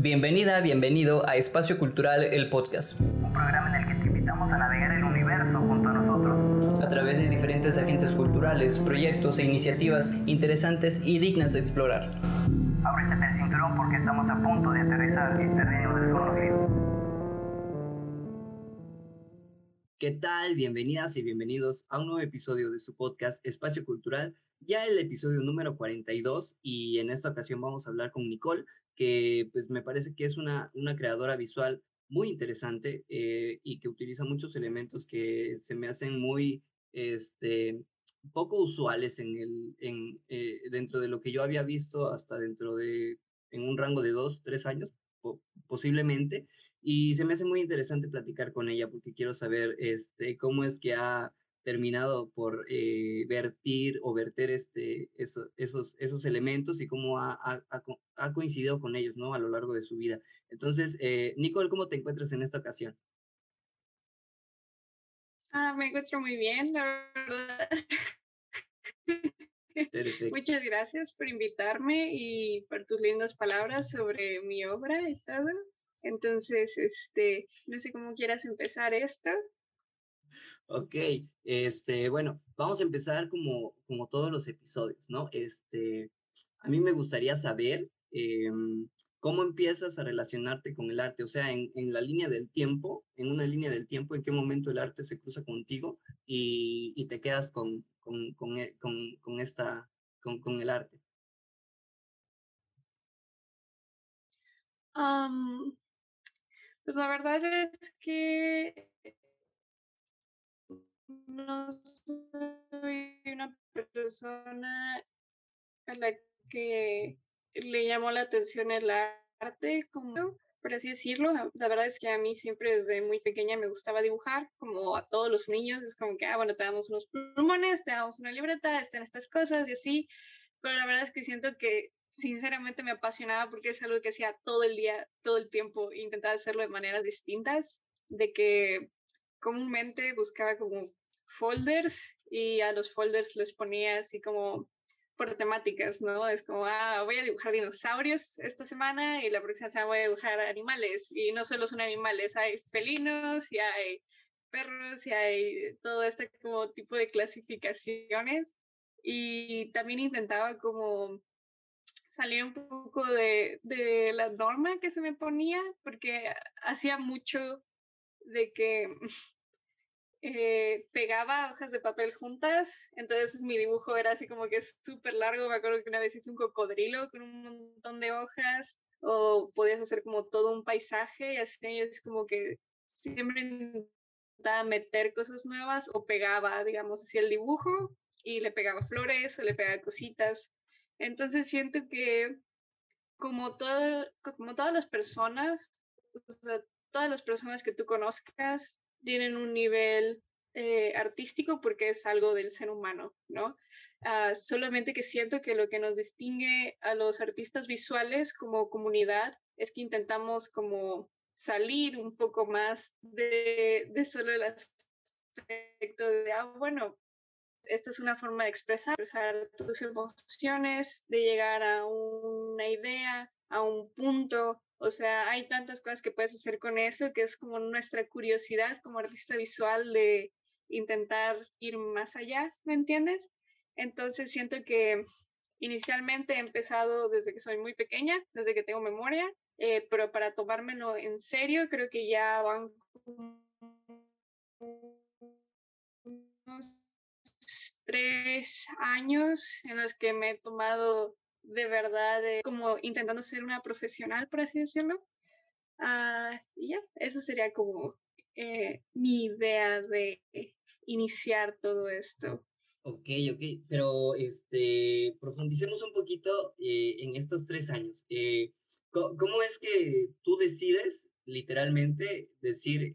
Bienvenida, bienvenido a Espacio Cultural, el podcast. Un programa en el que te invitamos a navegar el universo junto a nosotros. A través de diferentes agentes culturales, proyectos e iniciativas interesantes y dignas de explorar. Ábrete el cinturón porque estamos a punto de aterrizar en terreno desconocido. ¿Qué tal? Bienvenidas y bienvenidos a un nuevo episodio de su podcast Espacio Cultural, ya el episodio número 42 y en esta ocasión vamos a hablar con Nicole, que pues me parece que es una, una creadora visual muy interesante eh, y que utiliza muchos elementos que se me hacen muy este, poco usuales en el, en, eh, dentro de lo que yo había visto hasta dentro de, en un rango de dos, tres años posiblemente. Y se me hace muy interesante platicar con ella porque quiero saber este, cómo es que ha terminado por eh, vertir o verter este, esos, esos elementos y cómo ha, ha, coincidido con ellos ¿no? a lo largo de su vida. Entonces, eh, Nicole, ¿cómo te encuentras en esta ocasión? Ah, me encuentro muy bien, la verdad. Muchas gracias por invitarme y por tus lindas palabras sobre mi obra y todo. Entonces, este, no sé cómo quieras empezar esto. Ok, este, bueno, vamos a empezar como, como todos los episodios, ¿no? Este, a mí me gustaría saber em, cómo empiezas a relacionarte con el arte, o sea, en, en, la línea del tiempo, en una línea del tiempo, en qué momento el arte se cruza contigo y, y te quedas con, con, con, e, con, esta, con el arte. Pues la verdad es que no soy una persona a la que le llamó la atención el arte, como por así decirlo. La verdad es que a mí siempre desde muy pequeña me gustaba dibujar, como a todos los niños. Es como que, ah, bueno, te damos unos plumones, te damos una libreta, están estas cosas y así. Pero la verdad es que siento que sinceramente me apasionaba porque es algo que hacía todo el día, todo el tiempo, intentaba hacerlo de maneras distintas, de que comúnmente buscaba como folders y a los folders les ponía así como por temáticas, ¿no? Es como, ah, voy a dibujar dinosaurios esta semana y la próxima semana voy a dibujar animales. Y no solo son animales, hay felinos y hay perros y hay todo este como tipo de clasificaciones. Y también intentaba como salir un poco de, de, la norma que se me ponía, porque hacía mucho de que eh, pegaba hojas de papel juntas, entonces mi dibujo era así como que súper largo, me acuerdo que una vez hice un cocodrilo con un montón de hojas, o podías hacer como todo un paisaje, y así es como que siempre intentaba meter cosas nuevas o pegaba, digamos, así el dibujo y le pegaba flores o le pegaba cositas. Entonces siento que como, todo, como todas las personas, todas las personas que tú conozcas tienen un nivel eh, artístico porque es algo del ser humano, ¿no? Ah, solamente que siento que lo que nos distingue a los artistas visuales como comunidad es que intentamos como salir un poco más de, de solo el aspecto de, ah, bueno, esta es una forma de expresar, expresar tus emociones, de llegar a una idea, a un punto. O sea, hay tantas cosas que puedes hacer con eso que es como nuestra curiosidad como artista visual de intentar ir más allá, ¿me entiendes? Entonces siento que inicialmente he empezado desde que soy muy pequeña, desde que tengo memoria, eh, pero para tomármelo en serio creo que ya van tres años en los que me he tomado de verdad como intentando ser una profesional, por así decirlo. Ah, y ya, eso sería como eh, mi idea de iniciar todo esto. Ok, ok, pero este, profundicemos un poquito eh, en estos tres años. Eh, ¿Cómo es que tú decides, literalmente, decir,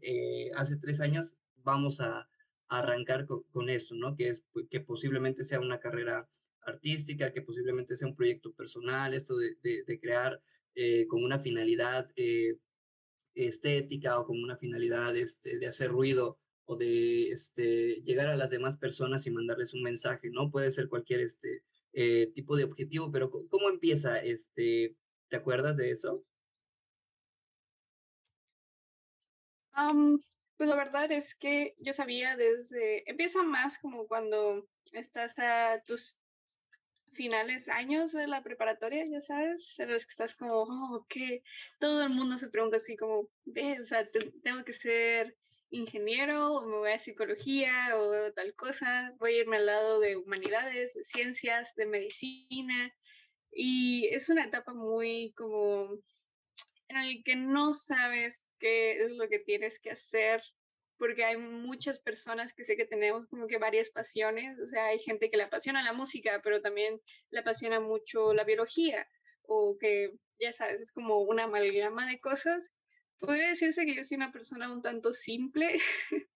hace tres años vamos a, arrancar con, esto, ¿no? Que, es, que posiblemente sea una carrera artística, que posiblemente sea un proyecto personal, esto de, de, crear eh, con una finalidad eh, estética o con una finalidad este, de hacer ruido o de este, llegar a las demás personas y mandarles un mensaje, ¿no? Puede ser cualquier este, eh, tipo de objetivo, pero ¿cómo empieza? Este, ¿Te acuerdas de eso? pues la verdad es que yo sabía desde, empieza más como cuando estás a tus finales años de la preparatoria, ya sabes, en los que estás como, oh, que todo el mundo se pregunta así como, ve, o sea, tengo que ser ingeniero o me voy a psicología o tal cosa, voy a irme al lado de humanidades, de ciencias, de medicina. Y es una etapa muy como en el que no sabes qué es lo que tienes que hacer, porque hay muchas personas que sé que tenemos como que varias pasiones, o sea, hay gente que le apasiona la música, pero también le apasiona mucho la biología, o que, ya sabes, es como una amalgama de cosas. Podría decirse que yo soy una persona un tanto simple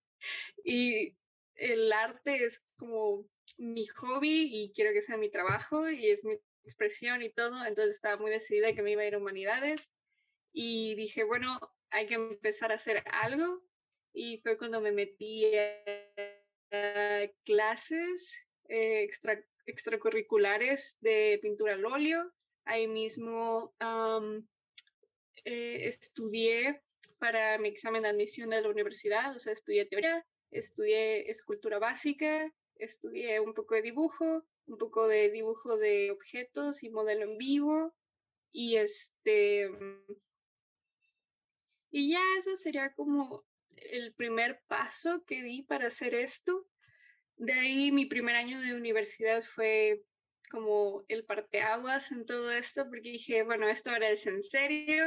y el arte es como mi hobby y quiero que sea mi trabajo y es mi expresión y todo, entonces estaba muy decidida que me iba a ir a humanidades y dije, bueno, hay que empezar a hacer algo y fue cuando me metí a clases eh, extra, extracurriculares de pintura al óleo. Ahí mismo eh, estudié para mi examen de admisión de la universidad, o sea, estudié teoría, estudié escultura básica, estudié un poco de dibujo, un poco de dibujo de objetos y modelo en vivo. Y este. Y ya eso sería como el primer paso que di para hacer esto. De ahí mi primer año de universidad fue como el parteaguas en todo esto, porque dije, bueno, esto ahora es en serio,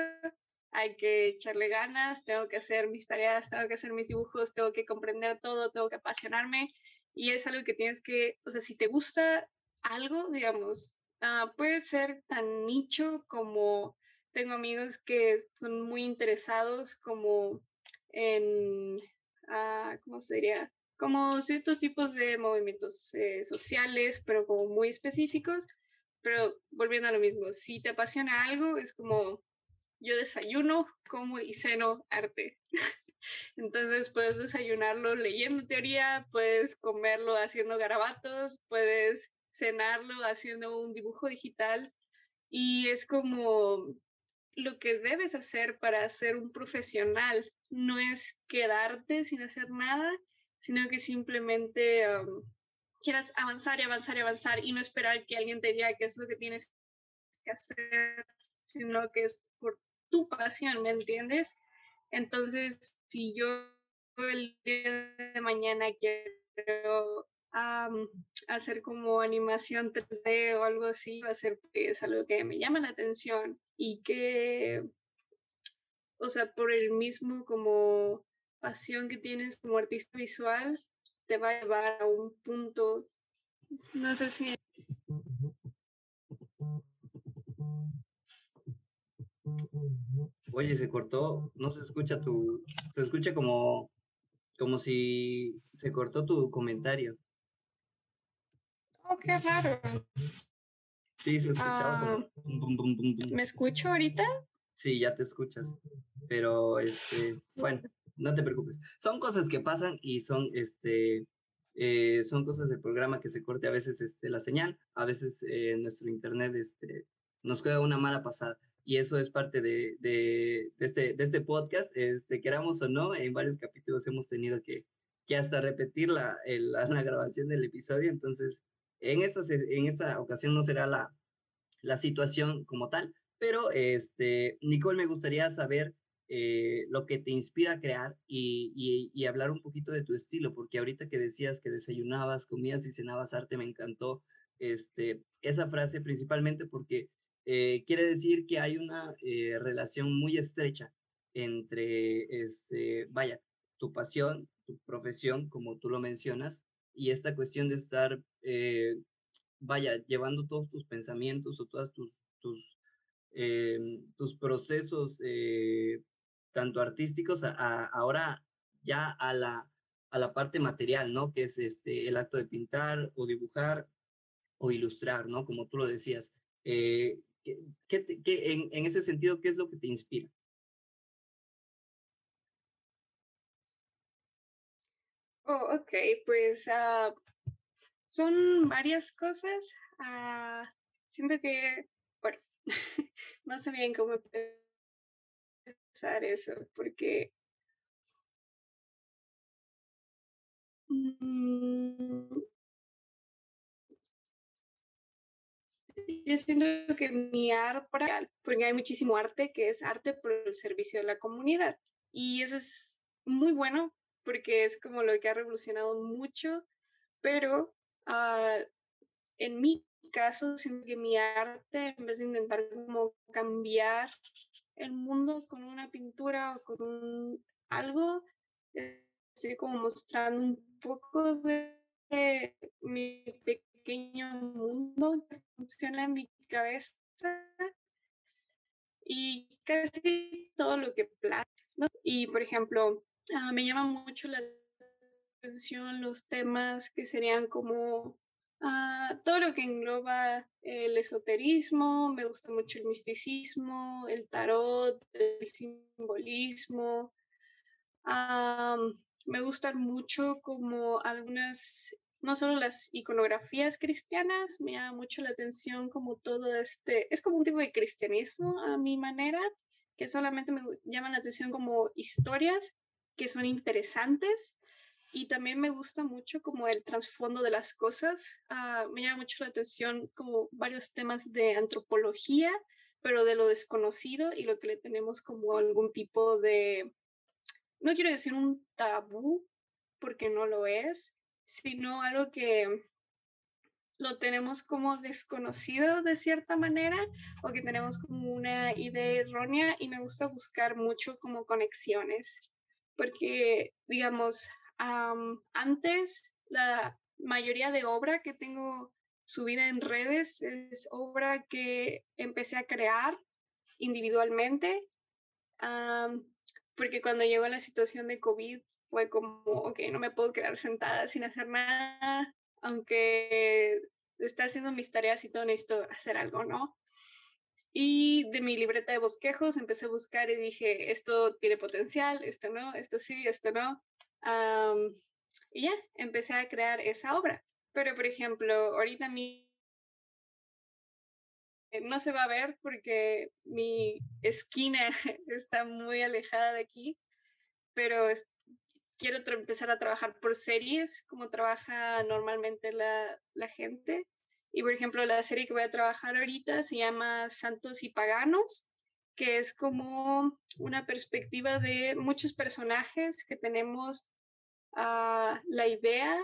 hay que echarle ganas, tengo que hacer mis tareas, tengo que hacer mis dibujos, tengo que comprender todo, tengo que apasionarme. Y es algo que tienes que, o sea, si te gusta algo, digamos, uh, puede ser tan nicho como tengo amigos que son muy interesados como en, uh, ¿cómo sería? Como ciertos tipos de movimientos eh, sociales, pero como muy específicos. Pero volviendo a lo mismo, si te apasiona algo, es como yo desayuno, como y ceno arte. Entonces puedes desayunarlo leyendo teoría, puedes comerlo haciendo garabatos, puedes cenarlo haciendo un dibujo digital y es como lo que debes hacer para ser un profesional. No es quedarte sin hacer nada, sino que simplemente quieras avanzar y avanzar y avanzar y no esperar que alguien te diga qué es lo que tienes que hacer, sino que es por tu pasión, ¿me entiendes? Entonces, si yo el día de mañana quiero hacer como animación 3D o algo así, va a ser es algo que me llama la atención y que, o sea, por el mismo como pasión que tienes como artista visual, te va a llevar a un punto, no sé si Oye, se cortó, no se escucha tu, se escucha como, como si se cortó tu comentario. Oh, qué raro. Sí, se escuchaba como ah, ¿Me escucho ahorita? Sí, ya te escuchas. Pero, este, bueno, no te preocupes. Son cosas que pasan y son, este, eh, son cosas del programa que se corte a veces este, la señal, a veces eh, nuestro internet este, nos juega una mala pasada y eso es parte de, de, este, de este podcast, este, queramos o no, en varios capítulos hemos tenido que, que hasta repetir la, la, grabación del episodio, entonces en esta, en esta ocasión no será la, la situación como tal, pero este, Nicole, me gustaría saber eh, lo que te inspira a crear y, y, hablar un poquito de tu estilo, porque ahorita que decías que desayunabas, comías y cenabas arte, me encantó este, esa frase principalmente porque eh, quiere decir que hay una eh, relación muy estrecha entre, este, vaya, tu pasión, tu profesión, como tú lo mencionas, y esta cuestión de estar, eh, vaya, llevando todos tus pensamientos o todos tus, tus, tus procesos, tanto artísticos, a, ahora ya a la, a la parte material, ¿no? Que es este, el acto de pintar o dibujar o ilustrar, ¿no? Como tú lo decías. Eh, ¿Qué, qué, en, en, ese sentido, qué es lo que te inspira? Oh, ok, pues uh, son varias cosas. Uh, siento que, sé bien cómo empezar eso, porque Mm. Yo siento que mi arte, porque hay muchísimo arte que es arte por el servicio de la comunidad. Y eso es muy bueno porque es como lo que ha revolucionado mucho, pero ah, en mi caso, siento que mi arte, en vez de intentar como cambiar el mundo con una pintura o con algo, estoy como mostrando un poco de, mi pequeño mundo que funciona en mi cabeza y casi todo lo que plata. Y por ejemplo, ah, me llama mucho la atención los temas que serían como Ah, todo lo que engloba el esoterismo, me gusta mucho el misticismo, el tarot, el simbolismo. me gustan mucho como algunas, no solo las iconografías cristianas, me llama mucho la atención como todo este, es como un tipo de cristianismo a mi manera, que solamente me llama la atención como historias que son interesantes y también me gusta mucho como el trasfondo de las cosas. Ah, me llama mucho la atención como varios temas de antropología, pero de lo desconocido y lo que le tenemos como algún tipo de, no quiero decir un tabú, porque no lo es, sino algo que lo tenemos como desconocido de cierta manera o que tenemos como una idea errónea y me gusta buscar mucho como conexiones porque digamos antes, la mayoría de obra que tengo subida en redes es obra que empecé a crear individualmente, porque cuando llegó la situación de COVID fue como, ok, no me puedo quedar sentada sin hacer nada, aunque está haciendo mis tareas y todo, necesito hacer algo, ¿no? Y de mi libreta de bosquejos empecé a buscar y dije, esto tiene potencial, esto no, esto sí, esto no y ya, empecé a crear esa obra. Pero, por ejemplo, ahorita mi no se va a ver porque mi esquina está muy alejada de aquí, pero quiero empezar a trabajar por series, como trabaja normalmente la, la, gente. Y por ejemplo, la serie que voy a trabajar ahorita se llama Santos y Paganos, que es como una perspectiva de muchos personajes que tenemos Ah, la idea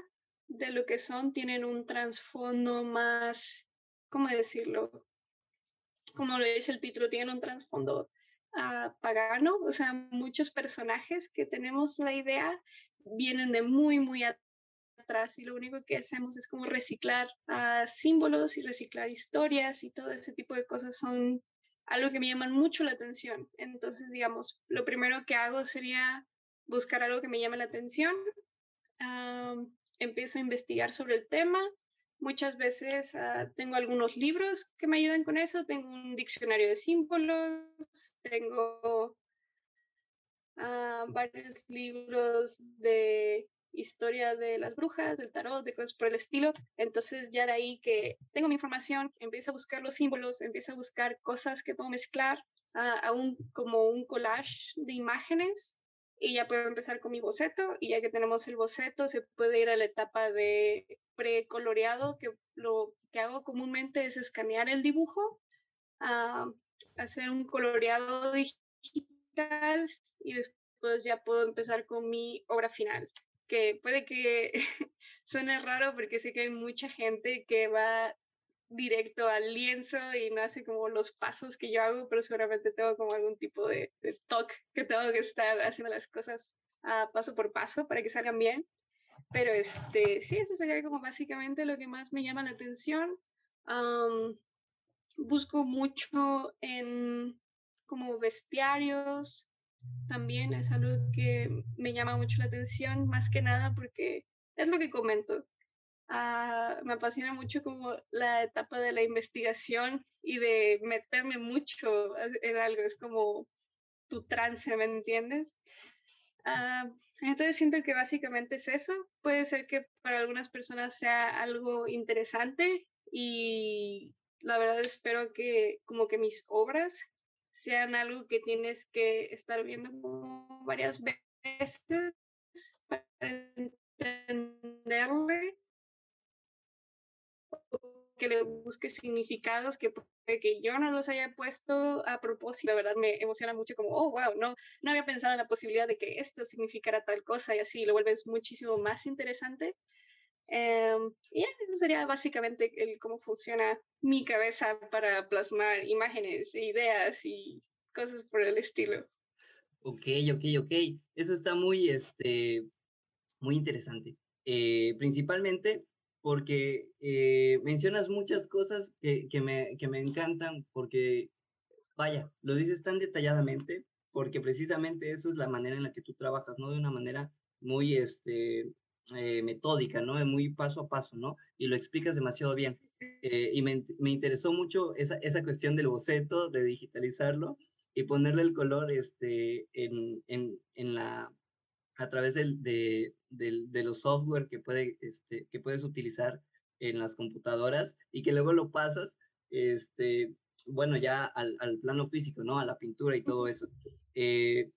de lo que son tienen un trasfondo más, ¿cómo decirlo? Como lo dice el título, tienen un trasfondo uh, pagano, o sea, muchos personajes que tenemos la idea vienen de muy, muy atrás y lo único que hacemos es como reciclar uh, símbolos y reciclar historias y todo ese tipo de cosas son algo que me llaman mucho la atención. Entonces, digamos, lo primero que hago sería buscar algo que me llame la atención. empiezo a investigar sobre el tema. Muchas veces ah, tengo algunos libros que me ayudan con eso. Tengo un diccionario de símbolos, tengo ah, varios libros de historia de las brujas, del tarot, de cosas por el estilo. Entonces ya de ahí que tengo mi información, empiezo a buscar los símbolos, empiezo a buscar cosas que puedo mezclar ah, a un, como un collage de imágenes y ya puedo empezar con mi boceto y ya que tenemos el boceto se puede ir a la etapa de precoloreado que lo que hago comúnmente es escanear el dibujo, a hacer un coloreado digital y después ya puedo empezar con mi obra final que puede que suene raro porque sé que hay mucha gente que va directo al lienzo y no hace como los pasos que yo hago, pero seguramente tengo como algún tipo de, de talk que tengo que estar haciendo las cosas a paso por paso para que salgan bien. Pero este, sí, eso sería como básicamente lo que más me llama la atención. busco mucho en como bestiarios, también es algo que me llama mucho la atención, más que nada porque es lo que comento. Ah, me apasiona mucho como la etapa de la investigación y de meterme mucho en algo, es como tu trance, ¿me entiendes? Ah, entonces siento que básicamente es eso. Puede ser que para algunas personas sea algo interesante y la verdad espero que como que mis obras sean algo que tienes que estar viendo varias veces para entenderle que le busque significados que que yo no los haya puesto a propósito, la verdad me emociona mucho como, oh, wow, no, no había pensado en la posibilidad de que esto significara tal cosa y así lo vuelves muchísimo más interesante. Em, y eso sería básicamente el cómo funciona mi cabeza para plasmar imágenes, e ideas y cosas por el estilo. Ok, ok, ok. Eso está muy, este, muy interesante. Eh, principalmente porque eh, mencionas muchas cosas que, que, me, que me encantan, porque, vaya, lo dices tan detalladamente, porque precisamente eso es la manera en la que tú trabajas, ¿no? De una manera muy este, eh, metódica, ¿no? Muy paso a paso, ¿no? Y lo explicas demasiado bien. Eh, y me, me, interesó mucho esa, esa cuestión del boceto, de digitalizarlo y ponerle el color este, en, en, en la, a través del, de, de, los software que, puede, este, que puedes utilizar en las computadoras y que luego lo pasas, este, bueno, ya al, al plano físico, ¿no? A la pintura y todo eso. Eh,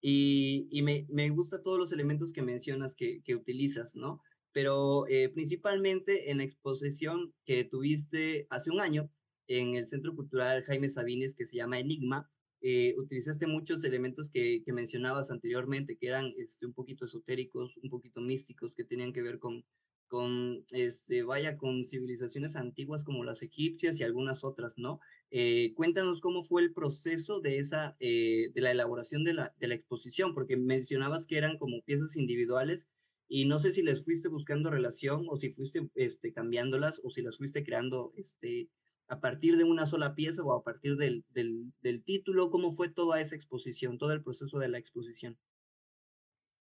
y, me, me gusta todos los elementos que mencionas que, que utilizas, ¿no? Pero eh, principalmente en la exposición que tuviste hace un año en el Centro Cultural Jaime Sabines, que se llama Enigma, eh, utilizaste muchos elementos que, que, mencionabas anteriormente, que eran este, un poquito esotéricos, un poquito místicos, que tenían que ver con, con este, vaya, con civilizaciones antiguas como las egipcias y algunas otras, ¿no? Eh, cuéntanos cómo fue el proceso de esa, eh, de la elaboración de la, de la exposición, porque mencionabas que eran como piezas individuales y no sé si les fuiste buscando relación o si fuiste este, cambiándolas o si las fuiste creando este, a partir de una sola pieza o a partir del, del, del, título? ¿Cómo fue toda esa exposición, todo el proceso de la exposición?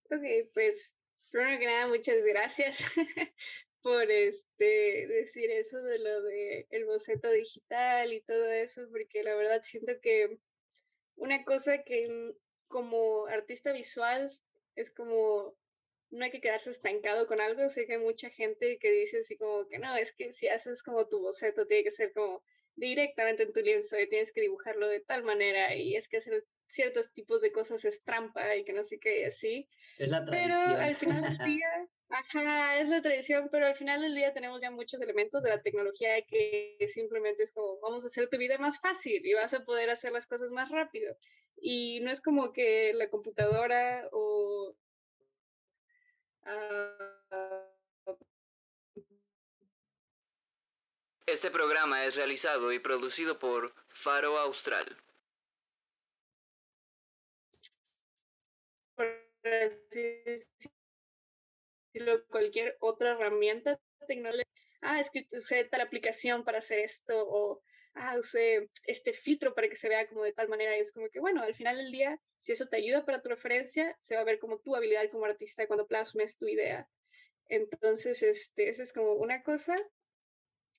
Ok, pues primero que nada, muchas gracias por este, decir eso de lo de el boceto digital y todo eso, porque la verdad siento que una cosa que como artista visual es como no hay que quedarse estancado con algo. Sé que hay mucha gente que dice así como que no, es que si haces como tu boceto, tiene que ser como directamente en tu lienzo y tienes que dibujarlo de tal manera y es que hacer ciertos tipos de cosas es trampa y que no sé qué, así. Es la tradición. Pero al final del día, ajá, es la tradición, pero al final del día tenemos ya muchos elementos de la tecnología que simplemente es como, vamos a hacer tu vida más fácil y vas a poder hacer las cosas más rápido. Y no es como que la computadora o este programa es realizado y producido por Faro Austral. Cualquier otra herramienta tecnológica. Ah, es que usé tal aplicación para hacer esto o ah, usé este filtro para que se vea como de tal manera. Y es como que, bueno, al final del día, si eso te ayuda para tu referencia, se va a ver como tu habilidad como artista cuando plasmes tu idea. Entonces, este, esa es como una cosa.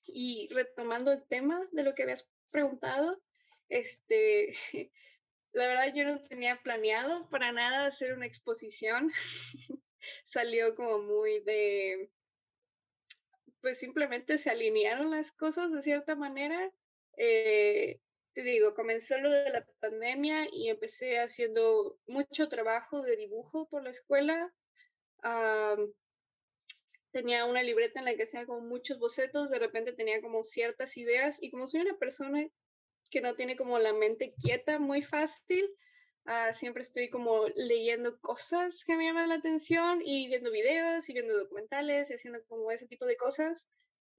Y retomando el tema de lo que habías preguntado, este, la verdad yo no tenía planeado para nada hacer una exposición. Salió como muy de, pues simplemente se alinearon las cosas de cierta manera eh, te digo, comenzó lo de la pandemia y empecé haciendo mucho trabajo de dibujo por la escuela. tenía una libreta en la que hacía como muchos bocetos, de repente tenía como ciertas ideas y como soy una persona que no tiene como la mente quieta muy fácil, ah, siempre estoy como leyendo cosas que me llaman la atención y viendo videos y viendo documentales y haciendo como ese tipo de cosas.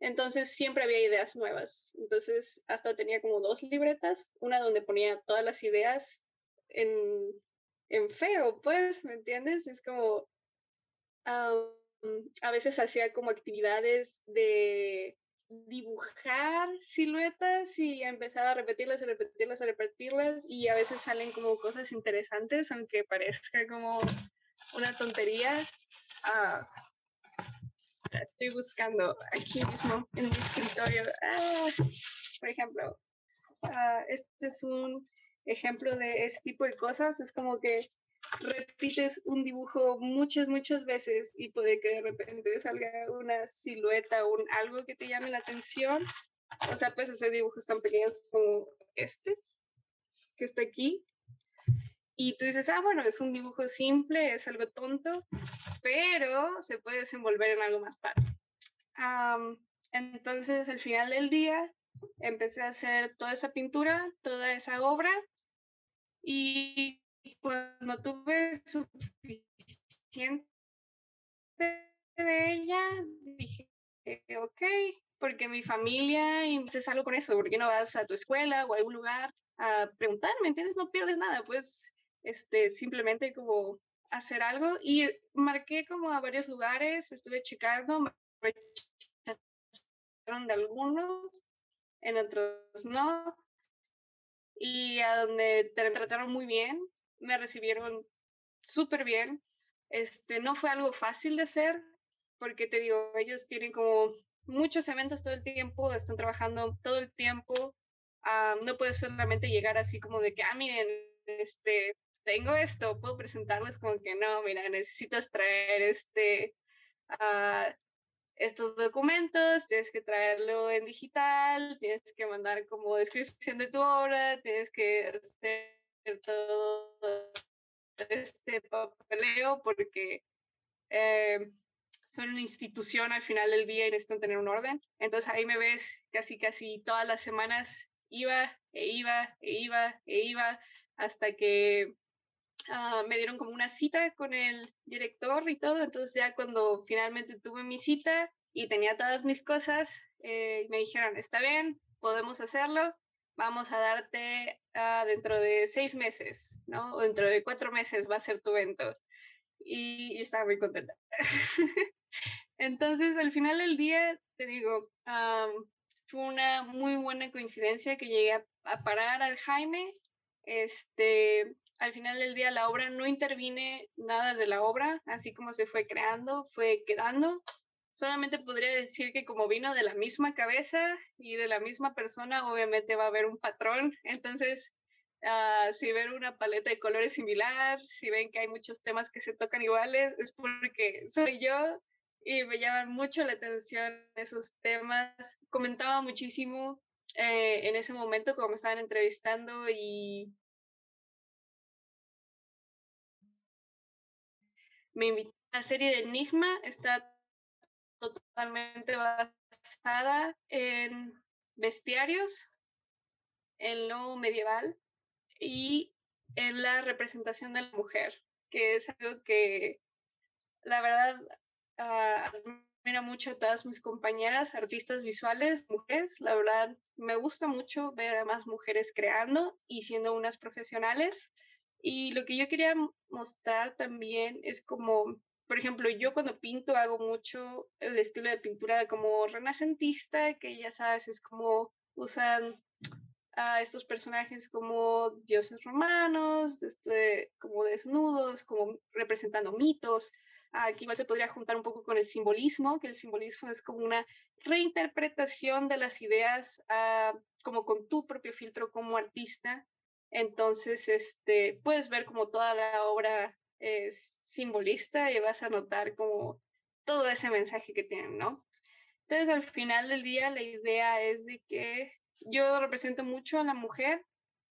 Entonces siempre había ideas nuevas. Entonces hasta tenía como dos libretas, una donde ponía todas las ideas en, en feo, pues, ¿me entiendes? Es como, a veces hacía como actividades de dibujar siluetas y empezaba a repetirlas, a repetirlas, a repetirlas y a veces salen como cosas interesantes, aunque parezca como una tontería. Uh, estoy buscando aquí mismo en mi escritorio. Ah, por ejemplo, ah, este es un ejemplo de ese tipo de cosas. Es como que repites un dibujo muchas, muchas veces y puede que de repente salga una silueta o un, algo que te llame la atención. O sea, pues hacer dibujos tan pequeños como este, que está aquí. y tú dices, ah, bueno, es un dibujo simple, es algo tonto, pero se puede desenvolver en algo más padre. entonces, al final del día, empecé a hacer toda esa pintura, toda esa obra, y cuando tuve suficiente de ella, dije, ok, porque mi familia y haces algo con eso, ¿por qué no vas a tu escuela o a algún lugar a preguntar, ¿me entiendes? No pierdes nada, pues este, simplemente como hacer algo y marqué como a varios lugares, estuve checando, me de algunos, en otros no, y a donde te trataron muy bien, me recibieron súper bien. Este, no fue algo fácil de hacer, porque te digo, ellos tienen como muchos eventos todo el tiempo, están trabajando todo el tiempo. Ah, no puedes solamente llegar así como de que, ah, miren, este, tengo esto, puedo presentarles como que no, mira, necesitas traer este, uh, estos documentos, tienes que traerlo en digital, tienes que mandar como descripción de tu obra, tienes que hacer todo este papeleo porque eh, son una institución al final del día y necesitan tener un orden. Entonces ahí me ves casi, casi todas las semanas iba e iba e iba e iba hasta que ah, me dieron como una cita con el director y todo. Entonces ya cuando finalmente tuve mi cita y tenía todas mis cosas, eh, me dijeron, está bien, podemos hacerlo, vamos a darte uh, dentro de seis meses, ¿no? O dentro de cuatro meses va a ser tu evento. Y, estaba muy contenta. Entonces, al final del día, te digo, fue una muy buena coincidencia que llegué a, parar al Jaime. Este, al final del día, la obra no intervine nada de la obra, así como se fue creando, fue quedando. Solamente podría decir que como vino de la misma cabeza y de la misma persona, obviamente va a haber un patrón. Entonces, uh, si ven una paleta de colores similar, si ven que hay muchos temas que se tocan iguales, es porque soy yo y me llaman mucho la atención esos temas. Comentaba muchísimo eh, en ese momento cuando me estaban entrevistando y me invitó a la serie de Enigma, está totalmente basada en bestiarios, en lo medieval y en la representación de la mujer, que es algo que la verdad uh, mucho a todas mis compañeras artistas visuales, mujeres. La verdad, me gusta mucho ver a más mujeres creando y siendo unas profesionales. Y lo que yo quería mostrar también es como, por ejemplo, yo cuando pinto hago mucho el estilo de pintura como renacentista, que ya sabes, es como usan a estos personajes como dioses romanos, este, como desnudos, como representando mitos. Aquí igual se podría juntar un poco con el simbolismo, que el simbolismo es como una reinterpretación de las ideas ah, como con tu propio filtro como artista. Entonces, este, puedes ver como toda la obra es simbolista y vas a notar como todo ese mensaje que tienen, ¿no? Entonces, al final del día, la idea es de que yo represento mucho a la mujer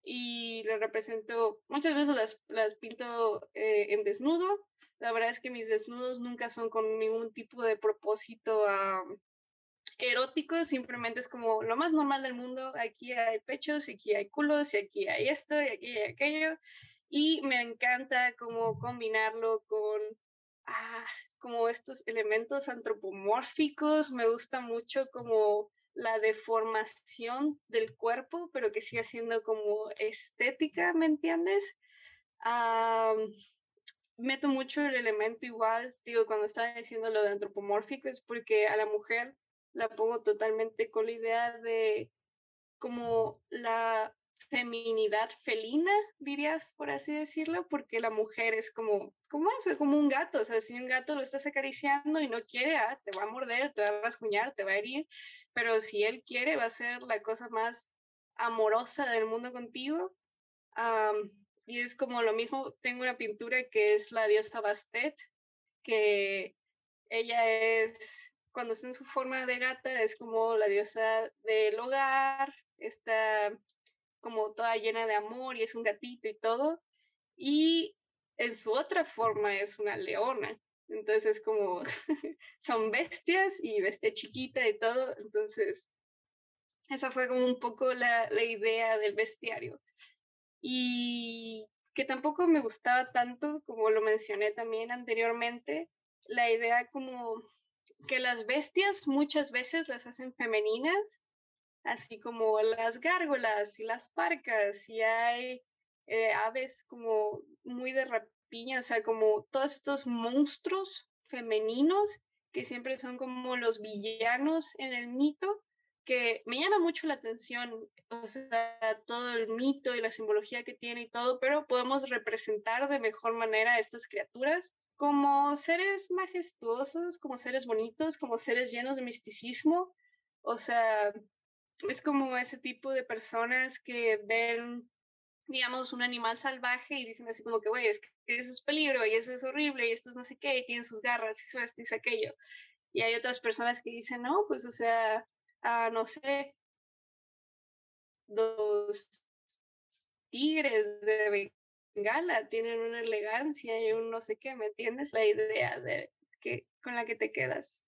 y le represento, muchas veces las, las pinto eh, en desnudo, la verdad es que mis desnudos nunca son con ningún tipo de propósito erótico, simplemente es como lo más normal del mundo. Aquí hay pechos, aquí hay culos, y aquí hay esto, y aquí hay aquello. Y me encanta como combinarlo con ah, como estos elementos antropomórficos. Me gusta mucho como la deformación del cuerpo, pero que sigue siendo como estética, ¿me entiendes? meto mucho el elemento igual, digo, cuando estaba diciendo lo de antropomórfico, es porque a la mujer la pongo totalmente con la idea de como la feminidad felina, dirías, por así decirlo, porque la mujer es como, como es, como un gato, o sea, si un gato lo estás acariciando y no quiere, ah, te va a morder, te va a rasguñar, te va a herir, pero si él quiere, va a ser la cosa más amorosa del mundo contigo y es como lo mismo, tengo una pintura que es la diosa Bastet, que ella es, cuando está en su forma de gata, es como la diosa del hogar, está como toda llena de amor y es un gatito y todo. y en su otra forma es una leona. Entonces, como son bestias y bestia chiquita y todo. Entonces, esa fue como un poco la, la idea del bestiario. Y que tampoco me gustaba tanto, como lo mencioné también anteriormente, la idea como que las bestias muchas veces las hacen femeninas, así como las gárgolas y las parcas, y hay eh, aves como muy de rapiña, o sea, como todos estos monstruos femeninos que siempre son como los villanos en el mito, que me llama mucho la atención, o sea, todo el mito y la simbología que tiene y todo, pero podemos representar de mejor manera a estas criaturas como seres majestuosos, como seres bonitos, como seres llenos de misticismo. O sea, es como ese tipo de personas que ven, digamos, un animal salvaje y dicen así como que, güey, es que eso es peligro y eso es horrible y esto es no sé qué, y tienen sus garras y eso, esto y aquello. Y hay otras personas que dicen, no, pues, o sea, ah, no sé, dos tigres de Bengala tienen una elegancia y un no sé qué, ¿me entiendes? La idea de que con la que te quedas.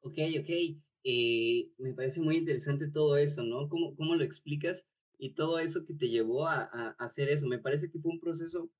Ok, ok. Eh, me parece muy interesante todo eso, ¿no? ¿Cómo, cómo lo explicas? Y todo eso que te llevó a, hacer eso. Me parece que fue un proceso,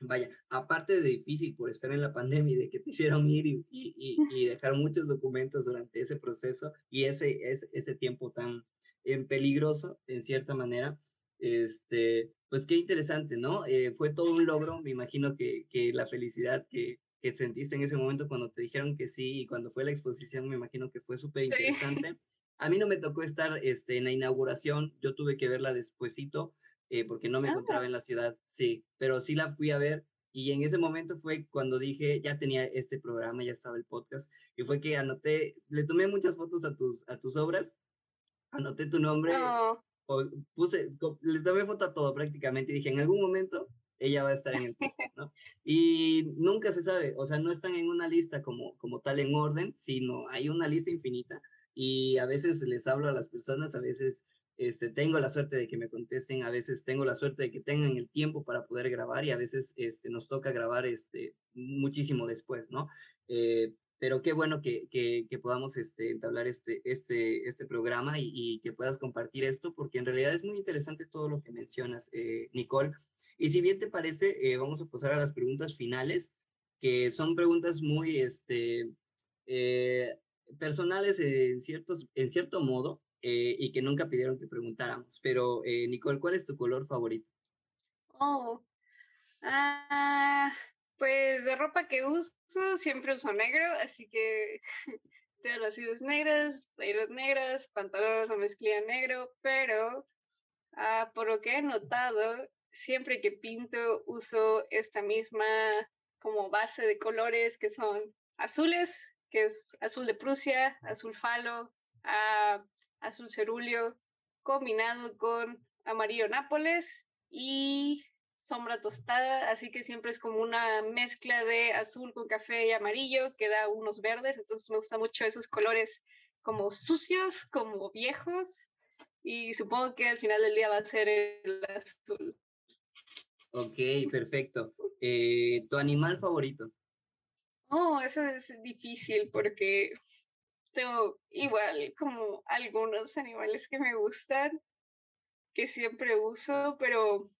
vaya, aparte de difícil por estar en la pandemia y de que te hicieron ir y, y, y dejar muchos documentos durante ese proceso y ese, ese, ese tiempo tan en peligroso, en cierta manera, este, pues qué interesante, ¿no? Eh, fue todo un logro, me imagino que, que la felicidad que, que, sentiste en ese momento cuando te dijeron que sí y cuando fue la exposición, me imagino que fue súper interesante. A mí no me tocó estar este, en la inauguración, yo tuve que verla despuesito eh, porque no me encontraba Ah, en la ciudad, sí, pero sí la fui a ver y en ese momento fue cuando dije, ya tenía este programa, ya estaba el podcast, y fue que anoté, le tomé muchas fotos a tus, a tus obras, anoté tu nombre, no, o puse, le tomé foto a todo prácticamente y dije, en algún momento ella va a estar en el podcast, ¿no? Y nunca se sabe, o sea, no están en una lista como, como tal en orden, sino hay una lista infinita y a veces les hablo a las personas, a veces este, tengo la suerte de que me contesten, a veces tengo la suerte de que tengan el tiempo para poder grabar y a veces este, nos toca grabar este, muchísimo después, ¿no? Eh, pero qué bueno que, que, que podamos este, entablar este, este, este programa y, y, que puedas compartir esto, porque en realidad es muy interesante todo lo que mencionas, eh, Nicole. Y si bien te parece, eh, vamos a pasar a las preguntas finales, que son preguntas muy este, eh, personales en, ciertos, en cierto modo eh, y que nunca pidieron que preguntáramos. Pero, eh, Nicole, ¿cuál es tu color favorito? oh, ah, pues de ropa que uso, siempre uso negro, así que tengo las ideas negras, playeras negras, pantalones o mezclilla negro, pero ah, por lo que he notado, siempre que pinto uso esta misma como base de colores que son azules, que es azul de Prusia, azul falo, ah, azul cerúleo, combinado con amarillo Nápoles y sombra tostada, así que siempre es como una mezcla de azul con café y amarillo que da unos verdes, entonces me gustan mucho esos colores como sucios, como viejos, y supongo que al final del día va a ser el azul. Ok, perfecto. Eh, ¿Tu animal favorito? Oh, eso es difícil porque tengo igual como algunos animales que me gustan, que siempre uso, pero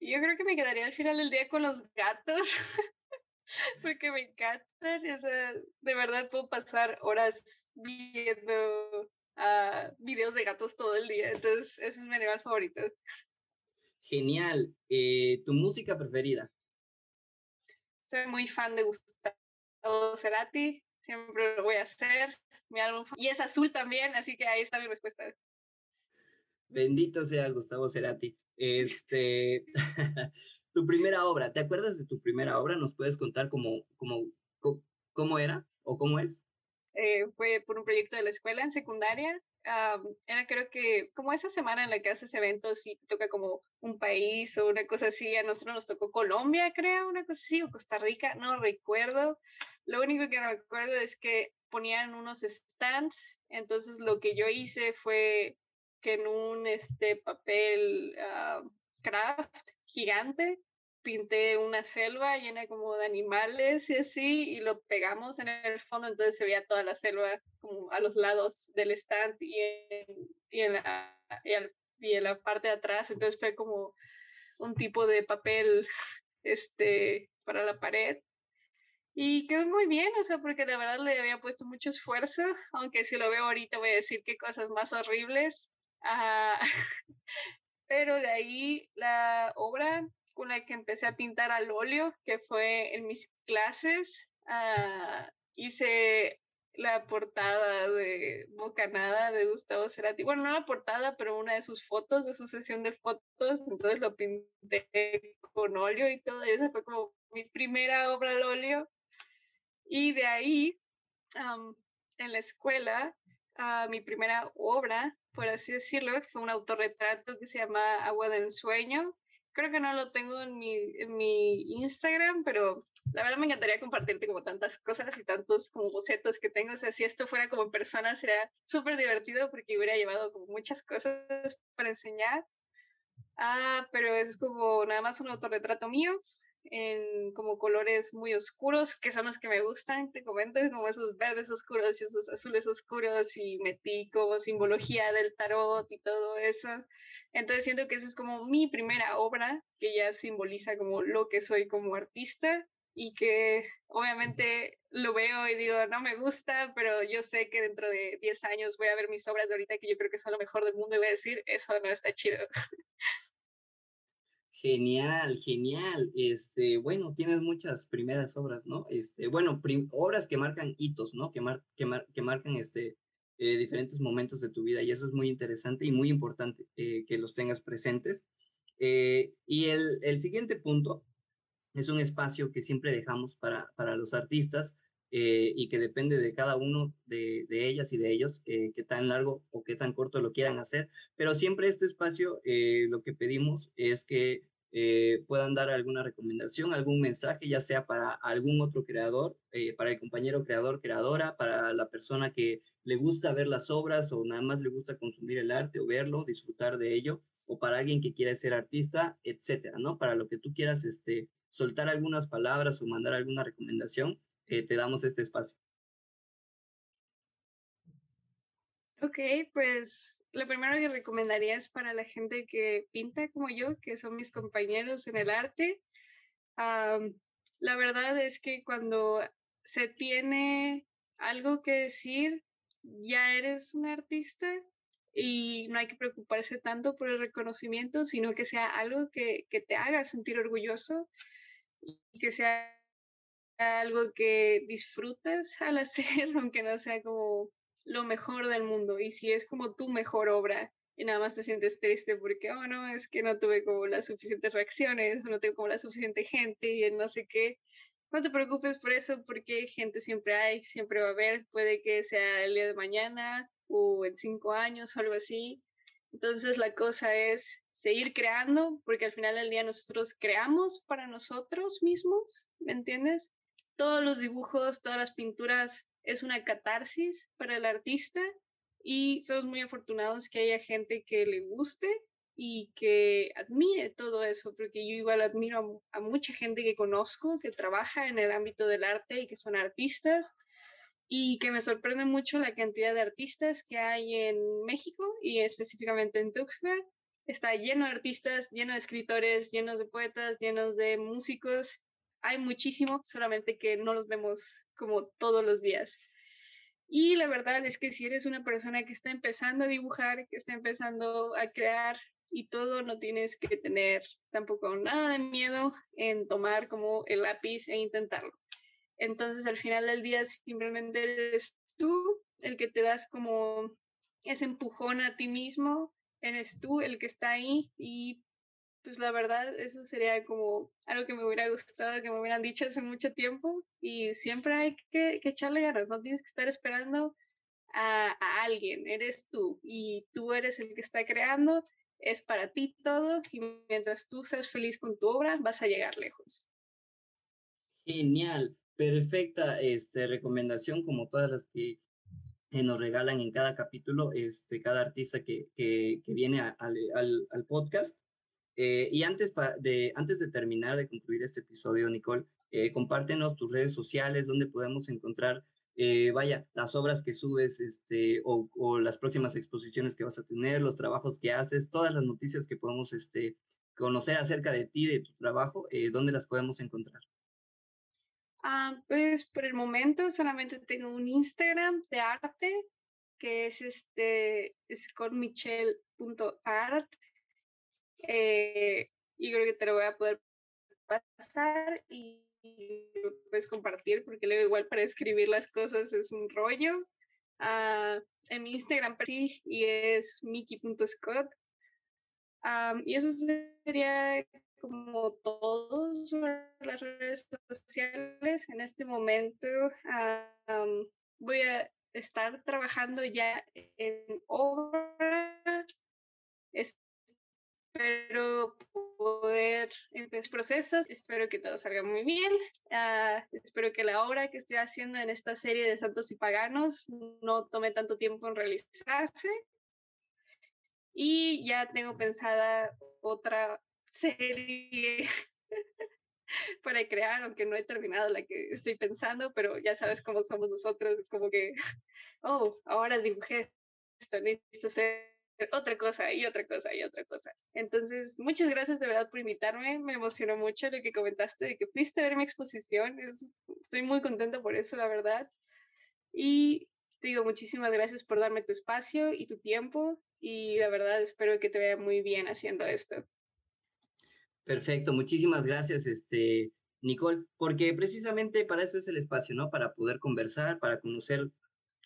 yo creo que me quedaría al final del día con los gatos, porque me encantan. O sea, de verdad puedo pasar horas viendo uh, videos de gatos todo el día. Entonces, ese es mi animal favorito. Genial. Eh, ¿Tu música preferida? Soy muy fan de Gustavo Cerati. Siempre lo voy a hacer. Mi álbum y es azul también, así que ahí está mi respuesta. Bendito sea Gustavo Cerati. Este, tu primera obra, ¿te acuerdas de tu primera obra? ¿Nos puedes contar cómo, cómo, cómo era o cómo es? Eh, fue por un proyecto de la escuela en secundaria. Um, era creo que como esa semana en la que haces eventos y te toca como un país o una cosa así, a nosotros nos tocó Colombia, creo, una cosa así, o Costa Rica, no recuerdo. Lo único que recuerdo es que ponían unos stands, entonces lo que yo hice fue que en un este, papel ah, craft gigante pinté una selva llena como de animales y así, y lo pegamos en el fondo, entonces se veía toda la selva como a los lados del stand y en, y en, la, y en la parte de atrás, entonces fue como un tipo de papel este, para la pared. Y quedó muy bien, o sea, porque la verdad le había puesto mucho esfuerzo, aunque si lo veo ahorita voy a decir qué cosas más horribles. Ah, pero de ahí la obra con la que empecé a pintar al óleo, que fue en mis clases, ah, hice la portada de Bocanada de Gustavo Cerati. Bueno, no la portada, pero una de sus fotos, de su sesión de fotos. Entonces lo pinté con óleo y todo. Y esa fue como mi primera obra al óleo. Y de ahí, en la escuela, uh, mi primera obra, por así decirlo, fue un autorretrato que se llama Agua de Ensueño. Creo que no lo tengo en mi, en mi Instagram, pero la verdad me encantaría compartirte como tantas cosas y tantos como bocetos que tengo. O sea, si esto fuera como persona sería súper divertido porque hubiera llevado como muchas cosas para enseñar. Ah, pero es como nada más un autorretrato mío en como colores muy oscuros, que son los que me gustan, te comento, como esos verdes oscuros y esos azules oscuros y metí como simbología del tarot y todo eso. Entonces siento que esa es como mi primera obra que ya simboliza como lo que soy como artista y que obviamente lo veo y digo, no me gusta, pero yo sé que dentro de 10 años voy a ver mis obras de ahorita que yo creo que son lo mejor del mundo y voy a decir, eso no está chido. Genial, genial. Este, bueno, tienes muchas primeras obras, ¿no? Este, bueno, obras que marcan hitos, ¿no? Que, mar que, que marcan este, eh, diferentes momentos de tu vida y eso es muy interesante y muy importante eh, que los tengas presentes. Eh, y el, el, siguiente punto es un espacio que siempre dejamos para, para los artistas y que depende de cada uno de, de ellas y de ellos, qué tan largo o qué tan corto lo quieran hacer, pero siempre este espacio lo que pedimos es que eh, puedan dar alguna recomendación, algún mensaje, ya sea para algún otro creador, eh, para el compañero creador, creadora, para la persona que le gusta ver las obras o nada más le gusta consumir el arte o verlo, disfrutar de ello, o para alguien que quiera ser artista, etcétera, ¿no? Para lo que tú quieras, este, soltar algunas palabras o mandar alguna recomendación, eh, te damos este espacio. Ok, pues lo primero que recomendaría es para la gente que pinta como yo, que son mis compañeros en el arte. la verdad es que cuando se tiene algo que decir, ya eres un artista y no hay que preocuparse tanto por el reconocimiento, sino que sea algo que, que te haga sentir orgulloso y que sea algo que disfrutas al hacer, aunque no sea como lo mejor del mundo. Y si es como tu mejor obra y nada más te sientes triste porque, oh no, es que no tuve como las suficientes reacciones, no tengo como la suficiente gente y no sé qué, no te preocupes por eso porque gente siempre hay, siempre va a haber, puede que sea el día de mañana o en cinco años o algo así. Entonces la cosa es seguir creando porque al final del día nosotros creamos para nosotros mismos, ¿me entiendes? Todos los dibujos, todas las pinturas es una catarsis para el artista y somos muy afortunados que haya gente que le guste y que admire todo eso, porque yo igual admiro a, mucha gente que conozco que trabaja en el ámbito del arte y que son artistas y que me sorprende mucho la cantidad de artistas que hay en México y específicamente en Tuxtla. Está lleno de artistas, lleno de escritores, llenos de poetas, llenos de músicos hay muchísimo, solamente que no los vemos como todos los días. Y la verdad es que si eres una persona que está empezando a dibujar, que está empezando a crear y todo, no tienes que tener tampoco nada de miedo en tomar como el lápiz e intentarlo. Entonces al final del día simplemente eres tú el que te das como ese empujón a ti mismo, eres tú el que está ahí y pues la verdad, eso sería como algo que me hubiera gustado, que me hubieran dicho hace mucho tiempo y siempre hay que, echarle ganas, no tienes que estar esperando a, a, alguien, eres tú y tú eres el que está creando, es para ti todo y mientras tú seas feliz con tu obra vas a llegar lejos. Genial, perfecta este, recomendación como todas las que nos regalan en cada capítulo, este, cada artista que, que, viene al, al, podcast. Eh, y antes, de, antes de terminar de concluir este episodio, Nicole, eh, compártenos tus redes sociales, donde podemos encontrar, vaya, las obras que subes, este, o, o, las próximas exposiciones que vas a tener, los trabajos que haces, todas las noticias que podemos este, conocer acerca de ti, de tu trabajo, ¿dónde las podemos encontrar? Ah, pues por el momento solamente tengo un Instagram de arte que es este es con michelle.art eh, y creo que te lo voy a poder pasar y, lo puedes compartir porque luego igual para escribir las cosas es un rollo. Ah, en mi Instagram sí y es mickey.scott. Ah, y eso sería como todos las redes sociales. En este momento voy a estar trabajando ya en obra. Espero poder empezar procesos. Espero que todo salga muy bien. Ah, espero que la obra que estoy haciendo en esta serie de Santos y Paganos no tome tanto tiempo en realizarse. Y ya tengo pensada otra serie para crear, aunque no he terminado la que estoy pensando, pero ya sabes cómo somos nosotros, es como que, oh, ahora dibujé esto, necesito hacer otra cosa y otra cosa y otra cosa. Entonces, muchas gracias de verdad por invitarme, me emocionó mucho lo que comentaste de que fuiste a ver mi exposición, estoy muy contenta por eso, la verdad. Y te digo, muchísimas gracias por darme tu espacio y tu tiempo y la verdad espero que te vaya muy bien haciendo esto. Perfecto, muchísimas gracias, este, Nicole, porque precisamente para eso es el espacio, ¿no? Para poder conversar, para conocer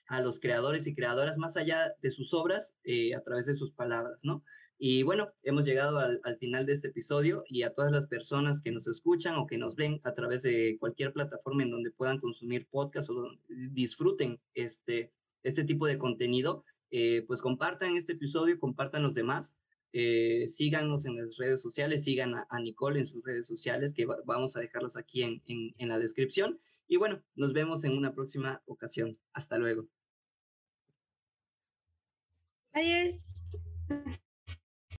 a los creadores y creadoras más allá de sus obras eh, a través de sus palabras, ¿no? Y bueno, hemos llegado al, final de este episodio y a todas las personas que nos escuchan o que nos ven a través de cualquier plataforma en donde puedan consumir podcast o disfruten este, este tipo de contenido, eh, pues compartan este episodio, compartan los demás eh, síganos en las redes sociales, sigan a, Nicole en sus redes sociales, que vamos a dejarlos aquí en, en, en la descripción. Y bueno, nos vemos en una próxima ocasión. Hasta luego. Adiós.